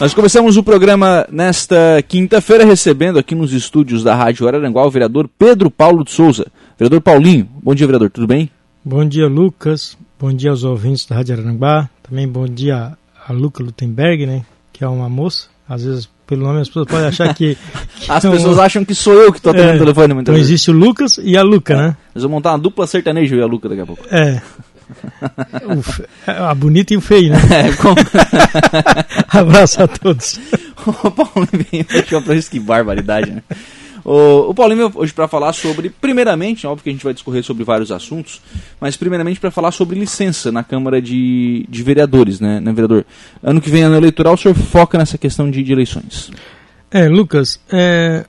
Nós começamos o programa nesta quinta-feira recebendo aqui nos estúdios da Rádio Araranguá o vereador Pedro Paulo de Souza. Vereador Paulinho, bom dia, vereador, tudo bem? Bom dia, Lucas. Bom dia aos ouvintes da Rádio Araranguá. Também bom dia a Luca Lutemberg, né, que é uma moça. Às vezes, pelo nome, as pessoas podem achar que... que as pessoas acham que sou eu que estou atendendo é, o telefone. Então existe o Lucas e a Luca, é. né? Nós vamos montar uma dupla sertaneja e a Luca daqui a pouco. É. a bonita e o feio, né? É, com... Abraço a todos. o Paulinho fechou pra isso, que barbaridade, né? O, o Paulinho hoje para falar sobre, primeiramente, óbvio que a gente vai discorrer sobre vários assuntos, mas primeiramente para falar sobre licença na Câmara de, de Vereadores, né, né, vereador? Ano que vem, ano eleitoral, o senhor foca nessa questão de, de eleições. É, Lucas, é,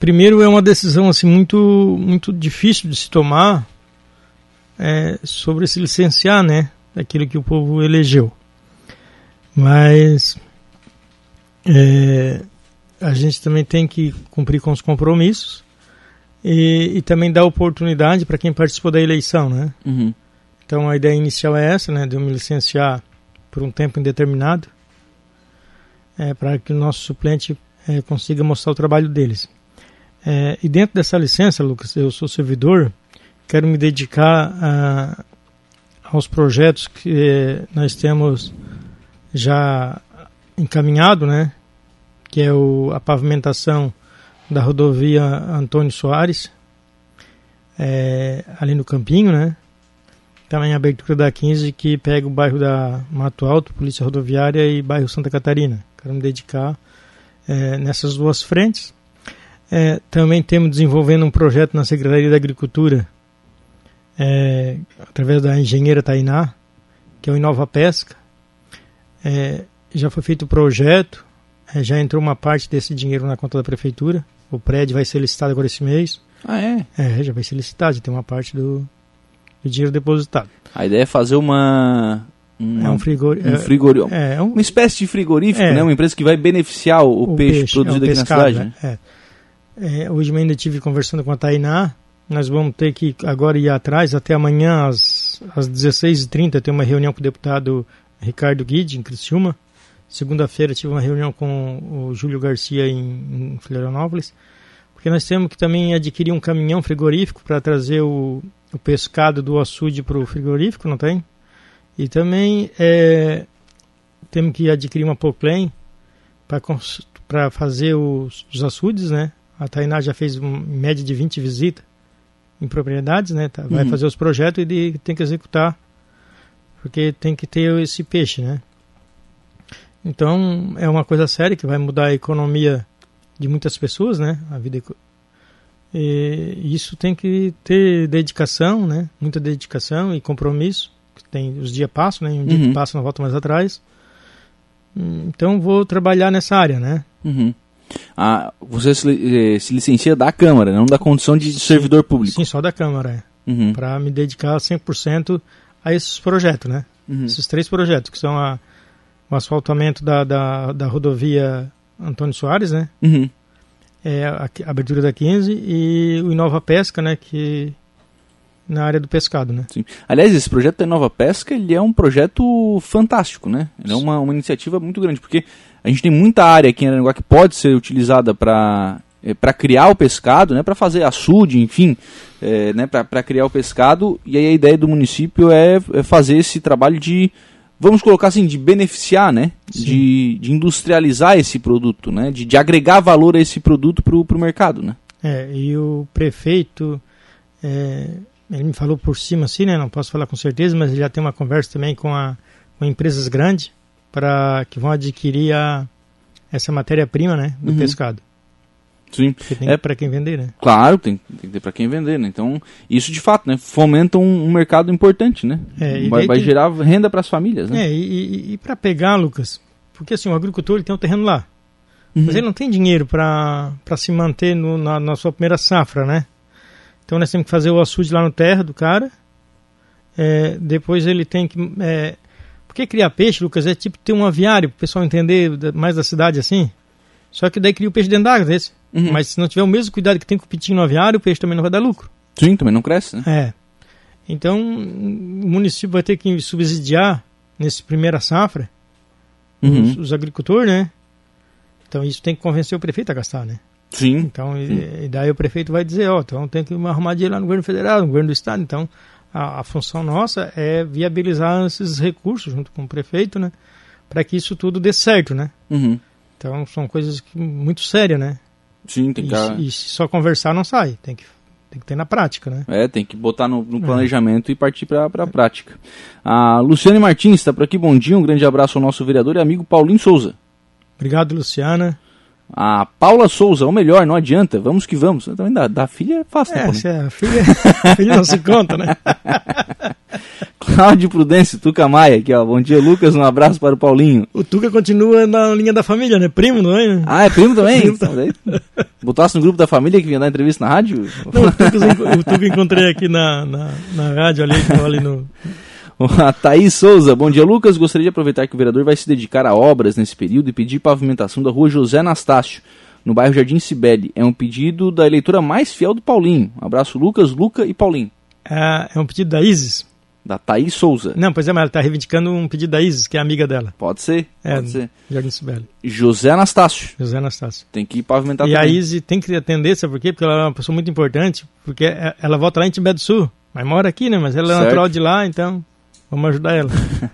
primeiro é uma decisão assim muito, muito difícil de se tomar é, sobre se licenciar, né, daquilo que o povo elegeu. Mas é, a gente também tem que cumprir com os compromissos e, e também dar oportunidade para quem participou da eleição, né? Uhum. Então a ideia inicial é essa, né, de eu me licenciar por um tempo indeterminado, é, para que o nosso suplente é, consiga mostrar o trabalho deles. É, e dentro dessa licença, Lucas, eu sou servidor, quero me dedicar a, aos projetos que é, nós temos já encaminhado, né? Que é o, a pavimentação da rodovia Antônio Soares, é, ali no Campinho, né? Também a abertura da 15, que pega o bairro da Mato Alto, Polícia Rodoviária e bairro Santa Catarina. Quero me dedicar é, nessas duas frentes. É, também temos desenvolvendo um projeto na Secretaria da Agricultura, é, através da engenheira Tainá, que é o Inova Pesca. É, já foi feito o projeto, é, já entrou uma parte desse dinheiro na conta da prefeitura. O prédio vai ser licitado agora esse mês. Ah, é? É, já vai ser licitado, já tem uma parte do, do dinheiro depositado. A ideia é fazer uma. uma é um frigorífico. Um frigorífico. É, é um, uma espécie de frigorífico, é, né? Uma empresa que vai beneficiar o, o, peixe, peixe, produzido é, aqui pescado, na cidade. Né? É. hoje eu ainda estive conversando com a Tainá. Nós vamos ter que agora ir atrás, até amanhã às, às 16h30, ter uma reunião com o deputado Ricardo Guide, em Criciúma. Segunda-feira tive uma reunião com o Júlio Garcia em, em Florianópolis, porque nós temos que também adquirir um caminhão frigorífico para trazer o, o, pescado do açude para o frigorífico, não tem? E também é, temos que adquirir uma poclém para fazer os, os açudes, né? A Tainá já fez uma média de 20 visitas em propriedades, né? Tá, vai uhum. fazer os projetos e de, tem que executar, porque tem que ter esse peixe, né? Então é uma coisa séria que vai mudar a economia de muitas pessoas, né? A vida e isso tem que ter dedicação, né? Muita dedicação e compromisso. Tem os dias passam, né? Um dia Uhum. que passa não volta mais atrás. Então vou trabalhar nessa área, né? Uhum. Ah, você se, eh, se licencia da Câmara, não da condição de servidor público. Sim, só da Câmara, é. Uhum. Para me dedicar 100% a esses projetos, né? Uhum. Esses três projetos, que são a, o asfaltamento da, da, da rodovia Antônio Soares, né? Uhum. É a, a abertura da 15 e o Inova Pesca, né? Que na área do pescado, né? Sim. Aliás, esse projeto da Nova Pesca, ele é um projeto fantástico, né? Ele é uma, uma iniciativa muito grande, porque a gente tem muita área aqui em Aranaguá que pode ser utilizada para para criar o pescado, né, para fazer açude, enfim, é, né, para criar o pescado. E aí a ideia do município é, é, fazer esse trabalho de, vamos colocar assim, de beneficiar, né, de, de, industrializar esse produto, né, de, de agregar valor a esse produto para o mercado, né. É, e o prefeito, é, ele me falou por cima assim, né, não posso falar com certeza, mas ele já tem uma conversa também com, a, com empresas grandes para que vão adquirir a, essa matéria-prima, né, do Uhum. pescado. Sim. É- para quem vender, né? Claro, tem, tem que ter para quem vender, né? Então, isso de fato, né, fomenta um, um mercado importante, né? É, vai vai tem- gerar renda para as famílias, né? É, e, e, e para pegar, Lucas, porque assim, o agricultor ele tem um terreno lá, Uhum. mas ele não tem dinheiro para se manter no, na, na sua primeira safra, né? Então nós temos que fazer o açude lá no terra do cara, é, depois ele tem que... É, porque criar peixe, Lucas, é tipo ter um aviário, para o pessoal entender mais da cidade assim. Só que daí cria o peixe dentro d'água desse. Uhum. Mas se não tiver o mesmo cuidado que tem com o pitinho no aviário, o peixe também não vai dar lucro. Sim, também não cresce, né? É. Então, o município vai ter que subsidiar nesse primeira safra Uhum. os, os agricultores, né? Então isso tem que convencer o prefeito a gastar, né? Sim. Então, e, e daí o prefeito vai dizer, ó, então tem que arrumar dinheiro lá no governo federal, no governo do estado. Então, a, a função nossa é viabilizar esses recursos junto com o prefeito, né? Para que isso tudo dê certo, né? Uhum. Então, são coisas que- muito sérias, né? Sim, tem E, que, e se só conversar não sai, tem que, tem que ter na prática, né? é, tem que botar no, no planejamento e partir para a prática. A Luciane Martins está por aqui, bom dia, um grande abraço ao nosso vereador e amigo Paulinho Souza. Obrigado, Luciana. A Paula Souza, ou melhor, não adianta, vamos que vamos. Também da, da filha é fácil, né, É, Paulinho? se a filha, a filha não se conta, né? Cláudio Prudêncio, Tuca Maia, aqui ó, bom dia Lucas, um abraço para o Paulinho. O Tuca continua na linha da família, né? Primo, não é? Ah, é primo também? Primo Então, daí, botasse no grupo da família que vinha dar entrevista na rádio? Não, o Tuca, o Tuca encontrei aqui na, na, na rádio ali, ali no, A Thaís Souza, bom dia Lucas. Gostaria de aproveitar que o vereador vai se dedicar a obras nesse período e pedir pavimentação da rua José Anastácio, no bairro Jardim Cibele. É um pedido da eleitora mais fiel do Paulinho. Um abraço Lucas, Luca e Paulinho. É, é um pedido da Isis? Da Thaís Souza. Não, pois é, mas ela está reivindicando um pedido da Isis, que é amiga dela. Pode ser, É, pode ser. Jardim Sibeli. José Anastácio. José Anastácio. Tem que pavimentar E a também. Isis tem que atender, sabe por quê? Porque ela é uma pessoa muito importante, porque é- ela volta lá em Tibete do Sul, mas mora aqui, né? Mas ela é Certo. natural de lá, então vamos ajudar ela.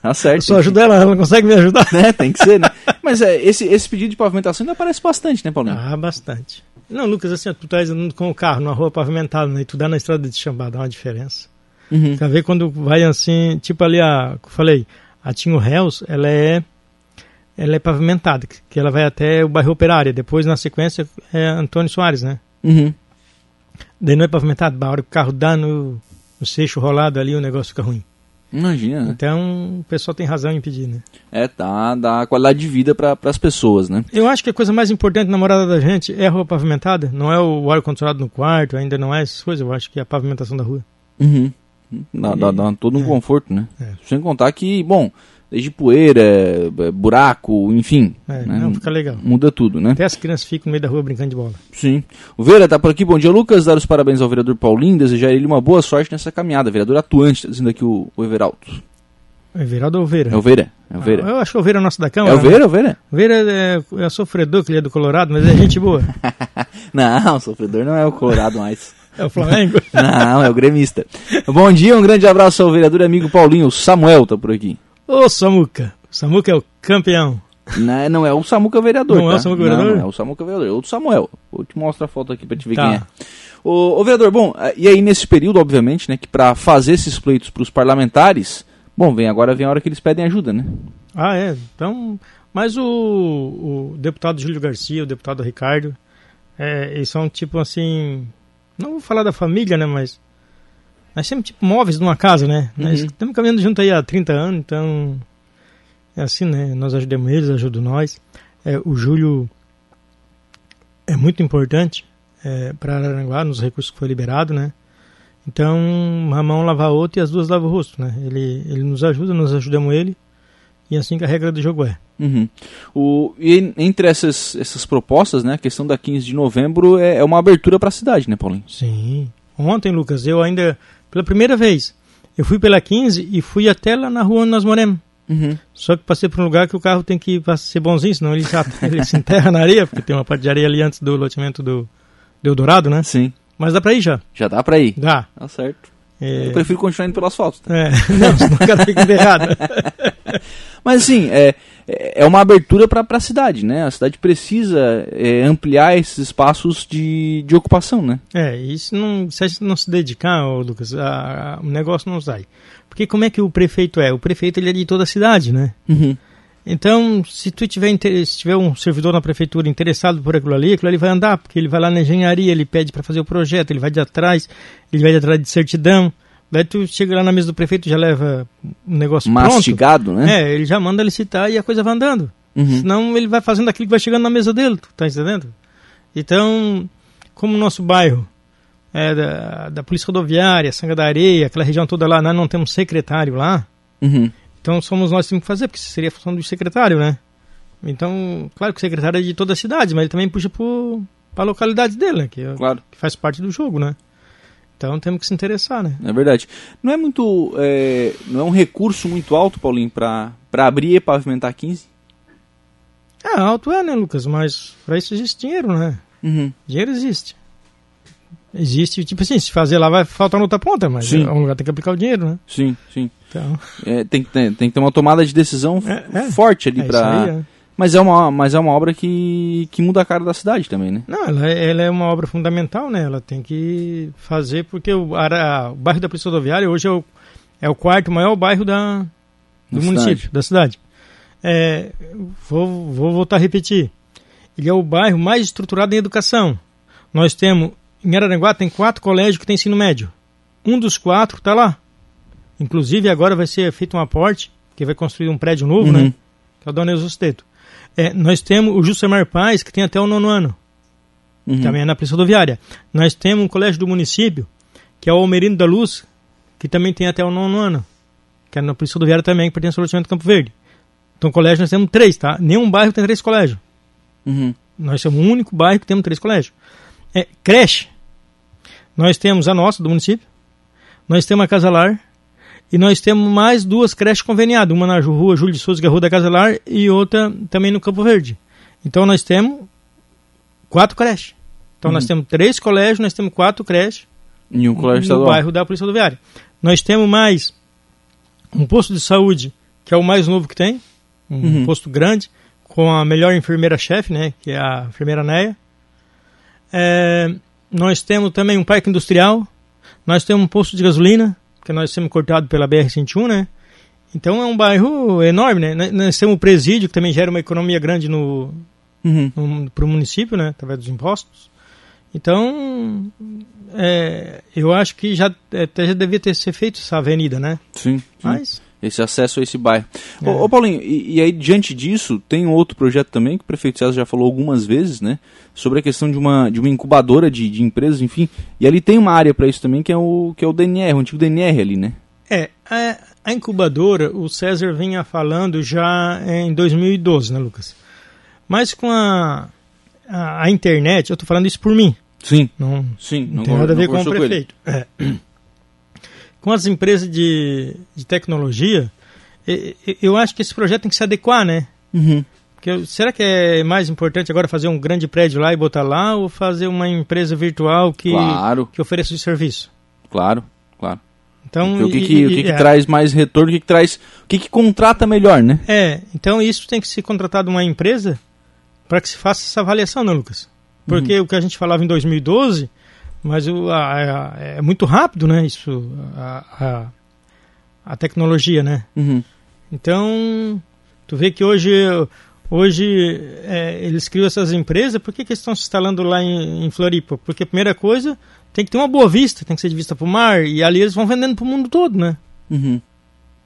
Tá certo. Eu só ajudo ela, ela não consegue me ajudar. né? Tem que ser, né? Mas é, esse, esse pedido de pavimentação ainda aparece bastante, né, Paulinho? Ah, bastante. Não, Lucas, assim, ó, tu tá andando com o carro numa rua pavimentada, né? E tu dá na estrada de Xambá, dá uma diferença. Uhum. Quer ver quando vai assim, tipo ali a, que eu falei, a Tinho Hells, ela é ela é pavimentada, que- que ela vai até o bairro Operária, depois na sequência é Antônio Soares, né? Uhum. Daí não é pavimentado, a hora que o carro dá no, no seixo rolado ali, o negócio fica ruim. Imagina, né? Então, o pessoal tem razão em pedir, né? É, dá, dá qualidade de vida para as pessoas, né? Eu acho que a coisa mais importante na morada da gente é a rua pavimentada, não é o ar-condicionado no quarto, ainda não é essas coisas, eu acho que é a pavimentação da rua. Uhum. Dá, dá, dá todo um É. conforto, né? É. Sem contar que, bom, desde poeira, é, buraco, enfim, É, né? não, fica legal. muda tudo, né? Até as crianças ficam no meio da rua brincando de bola. Sim. O Vera tá por aqui. Bom dia, Lucas. Dar os parabéns ao vereador Paulinho. Desejar ele uma boa sorte nessa caminhada. Vereador atuante, tá dizendo aqui o, o Everaldo. É Veraldo ou Vera? É o Vera. É o Vera. Ah, eu acho que o Vera é nosso da É Câmara. o Vera, é o Vera? Né? O Vera é, é sofredor, que ele é do Colorado, mas é gente boa. Não, o sofredor não é o Colorado mais. É o Flamengo. Não, é o gremista. Bom dia, um grande abraço ao vereador e amigo Paulinho. O Samuel tá por aqui. Ô, Samuca. O Samuca é o campeão. Não, é- não é o Samuca vereador. Não é o tá? Samuca Não, vereador? Não, é o Samuca vereador. É outro Samuel. Vou te mostrar a foto aqui pra te ver Tá. quem é. Ô, ô, vereador, bom, eh, e aí nesse período, obviamente, né, que pra fazer esses pleitos pros parlamentares, bom, vem agora vem a hora que eles pedem ajuda, né? Ah, é. Então, mas o, o deputado Júlio Garcia, o deputado Ricardo, é, eles são tipo assim. Não vou falar da família, né? Mas. Nós sempre tipo móveis numa casa, né? Nós Uhum. estamos caminhando junto aí há 30 anos, então. É assim, né? Nós ajudamos eles, ajudam nós. É, o Júlio é muito importante é, para Araranguá, nos recursos que foi liberado, né? Então, uma mão lava a outra e as duas lavam o rosto, né? Ele, ele nos ajuda, nós ajudamos ele. E assim que a regra do jogo é. Uhum. O, e en- entre essas, essas propostas, né, a questão da 15 de novembro é, é uma abertura para a cidade, né, Paulinho? Sim. Ontem, Lucas, eu ainda, pela primeira vez, eu fui pela 15 e fui até lá na rua onde nós moramos. Uhum. Só que passei por um lugar que o carro tem que pra ser bonzinho, senão ele, já, ele se enterra na areia, porque tem uma parte de areia ali antes do loteamento do, do Eldorado, né? Sim. Mas dá pra ir já. Já dá para ir. Dá. Tá certo. É, Eu prefiro continuar indo pelo asfalto. tá? é, não, senão o cara fica enterrado. Mas assim, é, é uma abertura para a cidade, né? A cidade precisa é, ampliar esses espaços de, de ocupação, né? É, isso não, se a gente não se dedicar, Lucas, a- a- o negócio não sai. Porque como é que o prefeito é? O prefeito ele é de toda a cidade, né? Uhum. Então, se tu tiver, se tiver um servidor na prefeitura interessado por aquilo ali, aquilo ali vai andar, porque ele vai lá na engenharia, ele pede para fazer o projeto, ele vai de atrás, ele vai de atrás de certidão. Daí tu chega lá na mesa do prefeito já leva um negócio Mastigado, pronto. né? É, ele já manda licitar e a coisa vai andando. Uhum. Senão ele vai fazendo aquilo que vai chegando na mesa dele, tu tá entendendo? Então, como o nosso bairro é da, da Polícia Rodoviária, Sanga da Areia, aquela região toda lá, nós não temos secretário lá, Uhum. então somos nós que temos que fazer, porque seria a função do secretário, né? Então, claro que o secretário é de toda a cidade, mas ele também puxa para a localidade dele, né? Que, é- Claro, que faz parte do jogo, né? Então temos que se interessar, né? é verdade. Não é muito. é, não é um recurso muito alto, Paulinho, para abrir e pavimentar 15? É, alto é, né, Lucas? Mas para isso existe dinheiro, né? Uhum. Dinheiro existe. Existe, tipo assim, se fazer lá vai faltar na outra ponta, mas Sim. é um lugar tem que aplicar o dinheiro, né? Sim, sim. Então, É, tem, que ter, tem que ter uma tomada de decisão É, é. forte ali é para. Mas é uma, mas é uma obra que, que muda a cara da cidade também, né? Não, ela, é- ela é uma obra fundamental, né? Ela tem que fazer, porque o, ara- o bairro da Polícia Rodoviária hoje é o, é o quarto maior bairro da, do Da município, cidade. da cidade. É, vou, vou voltar a repetir. Ele é o bairro mais estruturado em educação. Nós temos, em Araranguá, tem quatro colégios que têm ensino médio. Um dos quatro está lá. Inclusive, agora vai ser feito um aporte, que vai construir um prédio novo, Uhum. né? Que é o Dona Eususteto. É, nós temos o Juscelmar Paz, que tem até o nono ano Uhum. também é na Polícia Rodoviária. Nós temos um colégio do município, que é o Almerino da Luz, que também tem até o nono ano, que é na Polícia Rodoviária também, que pertence ao loteamento Campo Verde. Então, colégio nós temos três, tá? Nenhum bairro tem três colégios. Uhum. Nós somos o único bairro que temos três colégios. É, creche. Nós temos a nossa, do município. Nós temos a Casa Lar. E nós temos mais duas creches conveniadas. Uma na rua Júlio de Souza, que é a Rua da Casa Lar. E outra também no Campo Verde. Então nós temos quatro creches. Então nós Uhum. temos três colégios, nós temos quatro creches Em um colégio no estadual. bairro da Polícia Rodoviária. Nós temos mais um posto de saúde, que é o mais novo que tem, um Uhum. posto grande, com a melhor enfermeira-chefe, né, que é a enfermeira Neia. É, nós temos também um parque industrial, nós temos um posto de gasolina, que nós temos cortado pela BR-101, né? Então é um bairro enorme, né? Nós- temos o presídio, que também gera uma economia grande no, Uhum. para o município, né, através dos impostos. Então, é, eu acho que já, até já devia ter ser feito essa avenida, né? Sim, sim. Mas, Esse acesso a esse bairro. É. Ô, ô, Paulinho, e, e aí diante disso, tem outro projeto também, que o prefeito César já falou algumas vezes, né? Sobre a questão de uma, de uma incubadora de, de empresas, enfim. E ali tem uma área para isso também, que é, o, que é o DNR, o antigo DNR ali, né? é, a, a incubadora, o César vinha falando já em 2012, né, Lucas? Mas com a, a, a internet, eu estou falando isso por mim, Sim, não, sim. Não, tem nada a ver com o prefeito. É. Com as empresas de, de tecnologia, eu acho que esse projeto tem que se adequar, né? Uhum. Porque será que é mais importante agora fazer um grande prédio lá e botar lá ou fazer uma empresa virtual que, Claro, que ofereça o serviço? claro, claro. Então, o que, e- que, e- o que, que é, traz mais retorno, o que, que traz. O que, que contrata melhor, né? É, então isso tem que ser contratado uma empresa para que se faça essa avaliação, né, Lucas? Porque o que a gente falava em 2012, mas o, a- a- é muito rápido, né? Isso, a, a, a tecnologia, né? Uhum. Então, tu vê que hoje, hoje é, eles criam essas empresas, por que, que eles estão se instalando lá em, em Floripa? Porque a primeira coisa, tem que ter uma boa vista, tem que ser de vista para o mar, e ali eles vão vendendo para o mundo todo, né? Uhum.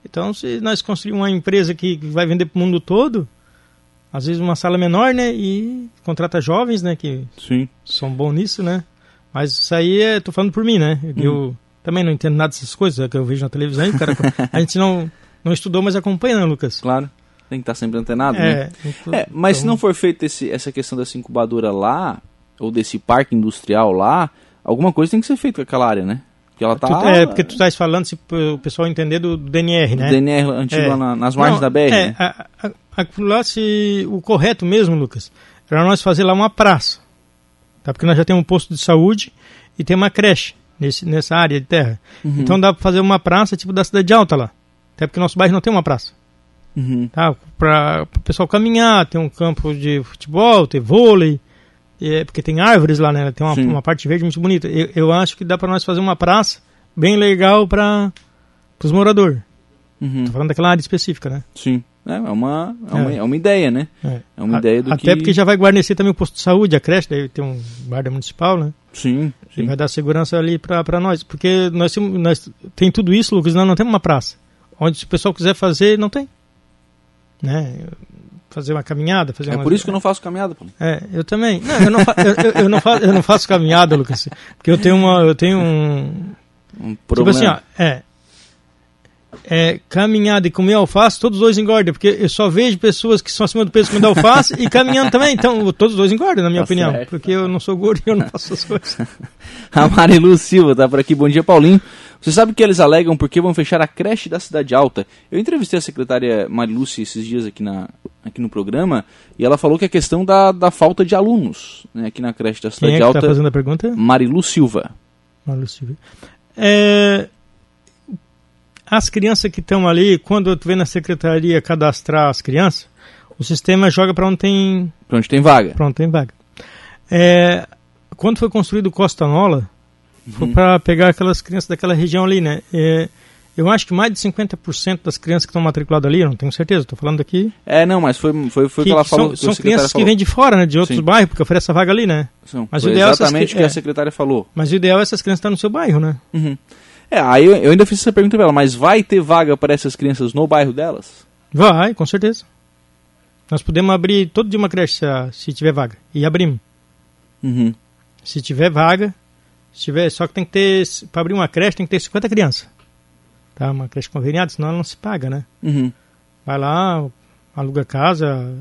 Então, se nós construirmos uma empresa que vai vender para o mundo todo, às vezes uma sala menor, né? E contrata jovens, né? Que Sim. são bons nisso, né? Mas isso aí, é, tô falando por mim, né? Eu também não entendo nada dessas coisas é que eu vejo na televisão. aí, cara, a gente não, não estudou, mas acompanha, né, Lucas? Claro. Tem que estar sempre antenado, né? É, então- É, mas se então- não for feita essa questão dessa incubadora lá, ou desse parque industrial lá, alguma coisa tem que ser feita com aquela área, né? Porque ela tá. Tu- é, porque tu estás falando, se o pessoal entender do, do DNR, do né? DNR antigo É. lá na- nas margens Não, da BR. É, né? a, a, aquilo lá, se, o correto mesmo, Lucas, era nós fazer lá uma praça. Tá? Porque nós já temos um posto de saúde e tem uma creche nesse, nessa área de terra. Uhum. Então dá para fazer uma praça tipo da Cidade Alta lá. Até porque nosso bairro não tem uma praça. Uhum. Tá? Para o pessoal caminhar, tem um campo de futebol, tem vôlei. é, porque tem árvores lá, né? Tem uma, Sim. uma parte verde muito bonita. Eu, eu acho que dá para nós fazer uma praça bem legal para os moradores. Uhum. Tô falando daquela área específica, né? Sim. É, é uma, é, uma, É. é uma ideia, né? É. É uma A- ideia do Até que. porque já vai guarnecer também o posto de saúde, a creche, daí tem um guarda municipal, né? Sim, E sim. vai dar segurança ali para nós. Porque nós, temos- nós tem tudo isso, Lucas, nós não temos uma praça. Onde se o pessoal quiser fazer, não tem. Né? Fazer uma caminhada, fazer É uma... por isso que eu não faço caminhada, pô. É, eu também. Não, eu não, fa- eu, eu- eu não faço, eu não faço caminhada, Lucas. Porque eu tenho uma. Eu tenho um. Um Tipo problema. assim, ó, é. É, caminhada e comer alface, todos os dois engordam, porque eu só vejo pessoas que são acima do peso comendo alface e caminhando também, então todos os dois engordam, na minha Tá opinião, certo. porque eu não sou gordo e eu não faço essas coisas. A Marilu Silva tá por aqui. Bom dia, Paulinho. Você sabe que eles alegam porque vão fechar a creche da Cidade Alta. Eu entrevistei a secretária Marilúcia esses dias aqui, na, aqui no programa e ela falou que é questão da, da falta de alunos né, aqui na creche da Cidade Quem é que Alta. tá fazendo a pergunta? Marilu Silva. Malu Silva. É, as crianças que estão ali, quando tu vê na secretaria cadastrar as crianças, o sistema joga para onde tem Pra onde tem vaga. Pronto, tem vaga. É, quando foi construído o Costa Nola, foi para pegar aquelas crianças daquela região ali, né? É, eu acho que mais de 50% das crianças que estão matriculadas ali, eu não tenho certeza, estou falando aqui, É, não, mas foi, foi, foi que que ela falou. são, que a são crianças que falou. vêm de fora, né, de outros Sim. bairros, porque oferece essa vaga ali, né? São. Mas o ideal é exatamente que- o que é. a secretária falou. Mas o ideal é essas crianças estar no seu bairro, né? Uhum. É, aí eu, eu ainda fiz essa pergunta pra ela, mas vai ter vaga para essas crianças no bairro delas? Vai, com certeza. Nós podemos abrir todo dia uma creche se, a- se tiver vaga. E abrimos. Uhum. Se tiver vaga, se tiver, só que tem que ter, para abrir uma creche tem que ter 50 crianças. Tá? Uma creche conveniada, senão ela não se paga, né? Uhum. Vai lá, aluga casa.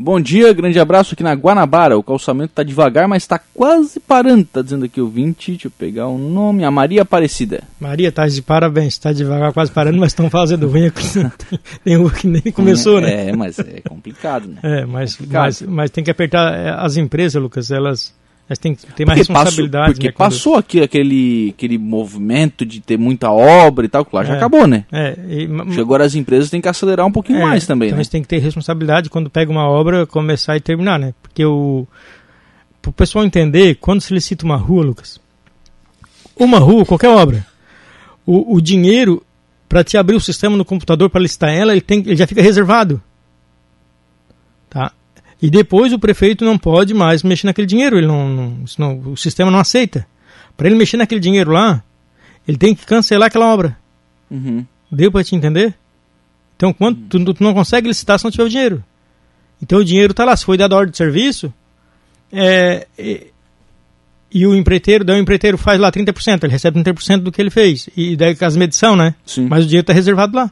Bom dia, grande abraço aqui na Guanabara. O calçamento tá devagar, mas tá quase parando, tá dizendo aqui o 20. Deixa eu pegar o nome, a Maria Aparecida. Maria, tá de parabéns, tá devagar, quase parando, mas estão fazendo ruim aqui. tem, rua que nem começou, né? É, mas é complicado, né? É, mas, Complicado. mas, mas tem que apertar é, as empresas, Lucas, elas, elas têm que ter mais Porque, passou, responsabilidade. porque né, quando- passou aqui aquele, aquele movimento de ter muita obra e tal, que lá já É. acabou, né? É, e, Agora as empresas têm que acelerar um pouquinho É, mais também, então né? têm que ter responsabilidade quando pega uma obra, começar e terminar, né? Porque o para o pessoal entender, quando se licita uma rua, Lucas, uma rua, qualquer obra, o, o dinheiro para te abrir o sistema no computador para licitar ela, ele, tem, ele já fica reservado, tá? E depois o prefeito não pode mais mexer naquele dinheiro, ele não, não, senão o sistema não aceita. Para ele mexer naquele dinheiro lá, ele tem que cancelar aquela obra. Uhum. Deu para te entender? Então, quando tu, tu não consegue licitar se não tiver o dinheiro. Então, o dinheiro está lá. Se foi dado a ordem de serviço, é, e, e o empreiteiro, daí o empreiteiro faz lá 30%, ele recebe 30% do que ele fez. E daí com as medição, né? Sim. Mas o dinheiro está reservado lá.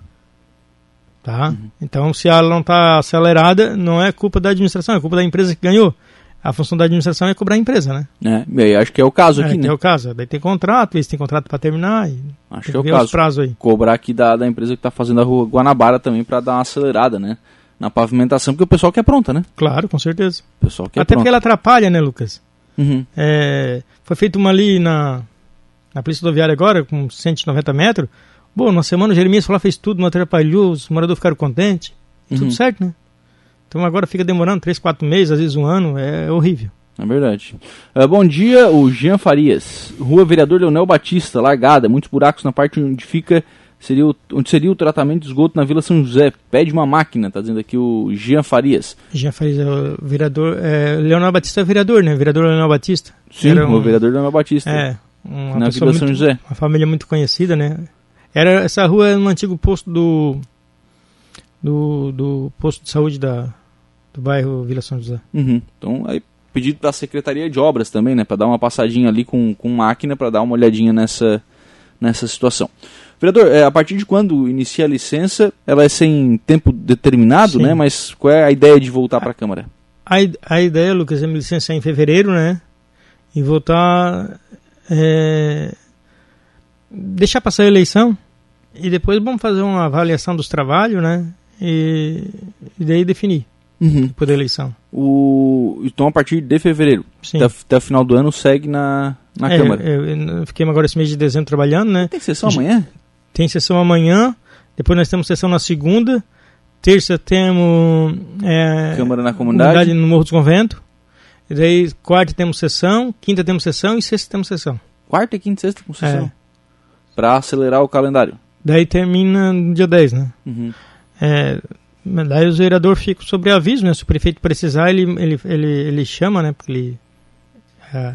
Tá? Então, se ela não está acelerada, não é culpa da administração, é culpa da empresa que ganhou. A função da administração é cobrar a empresa, né? É, e acho que é o caso É, aqui, que né? é o caso. Daí tem contrato, eles têm contrato para terminar. E Acho tem que é o caso. prazos aí. Cobrar aqui da, da empresa que tá fazendo a rua Guanabara também pra dar uma acelerada, né? Na pavimentação, porque o pessoal quer pronta, né? Claro, com certeza. O pessoal quer Até porque pronta. ela atrapalha, né, Lucas? Uhum. É, foi feita uma ali na, na Polícia Rodoviária agora, com 190 metros. Bom, na semana o Jeremias lá, fez tudo, não atrapalhou, os moradores ficaram contentes. Uhum. Tudo certo, né? Então agora fica demorando 3, 4 meses, às vezes um ano, é horrível. É verdade. Ah, bom dia, o Jean Farias. Rua Vereador Leonel Batista, largada, muitos buracos na parte onde fica seria o, onde seria o tratamento de esgoto na Vila São José. Pede uma máquina, tá dizendo aqui o Jean Farias. Já faz o vereador. É, Leonel Batista é vereador, né? Vereador Leonel Batista. Sim, Era o vereador Leonel Batista. É, uma na Vila São muito- José. Uma família muito conhecida, né? Era, essa rua é no antigo posto do. do, do posto de saúde da, do bairro Vila São José. Uhum. Então, aí pedido para a Secretaria de Obras também, né, para dar uma passadinha ali com, com máquina para dar uma olhadinha nessa nessa situação. Vereador, é, a partir de quando inicia a licença, ela é sem tempo determinado, Sim. né? Mas qual é a ideia de voltar para a Câmara? A, a ideia, Lucas, é me licenciar em fevereiro, né? E voltar. É, deixar passar a eleição. E depois vamos fazer uma avaliação dos trabalhos, né? E, e daí definir depois da eleição. O, então, a partir de fevereiro, Sim. até, até o final do ano, segue na, na É, Câmara. eu, eu fiquei agora esse mês de dezembro trabalhando, né? Tem sessão amanhã? Tem sessão amanhã, depois nós temos sessão na segunda, terça temos é, Câmara na comunidade? no Morro dos Convento, e daí quarta temos sessão, quinta temos sessão e sexta temos sessão. Quarta, quinta e sexta com sessão. É. Para acelerar o calendário. Daí termina no dia 10, né? Uhum. É, daí os vereadores ficam sobre aviso, né? Se o prefeito precisar, ele, ele, ele, ele chama, né? Porque ele. É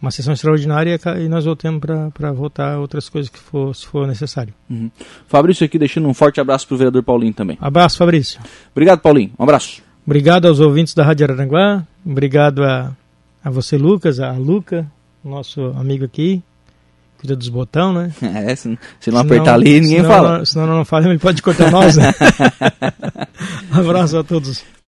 uma sessão extraordinária e nós voltamos para votar outras coisas que for, se for necessário. Uhum. Fabrício aqui deixando um forte abraço pro vereador Paulinho também. Abraço, Fabrício. Obrigado, Paulinho. Um abraço. Obrigado aos ouvintes da Rádio Araranguá. Obrigado a, a você, Lucas, a Luca, nosso amigo aqui. Cuida dos botão, né? É, se, se não apertar ali, ninguém senão, fala. Senão não falamos, ele pode cortar nós, né? Abraço a todos.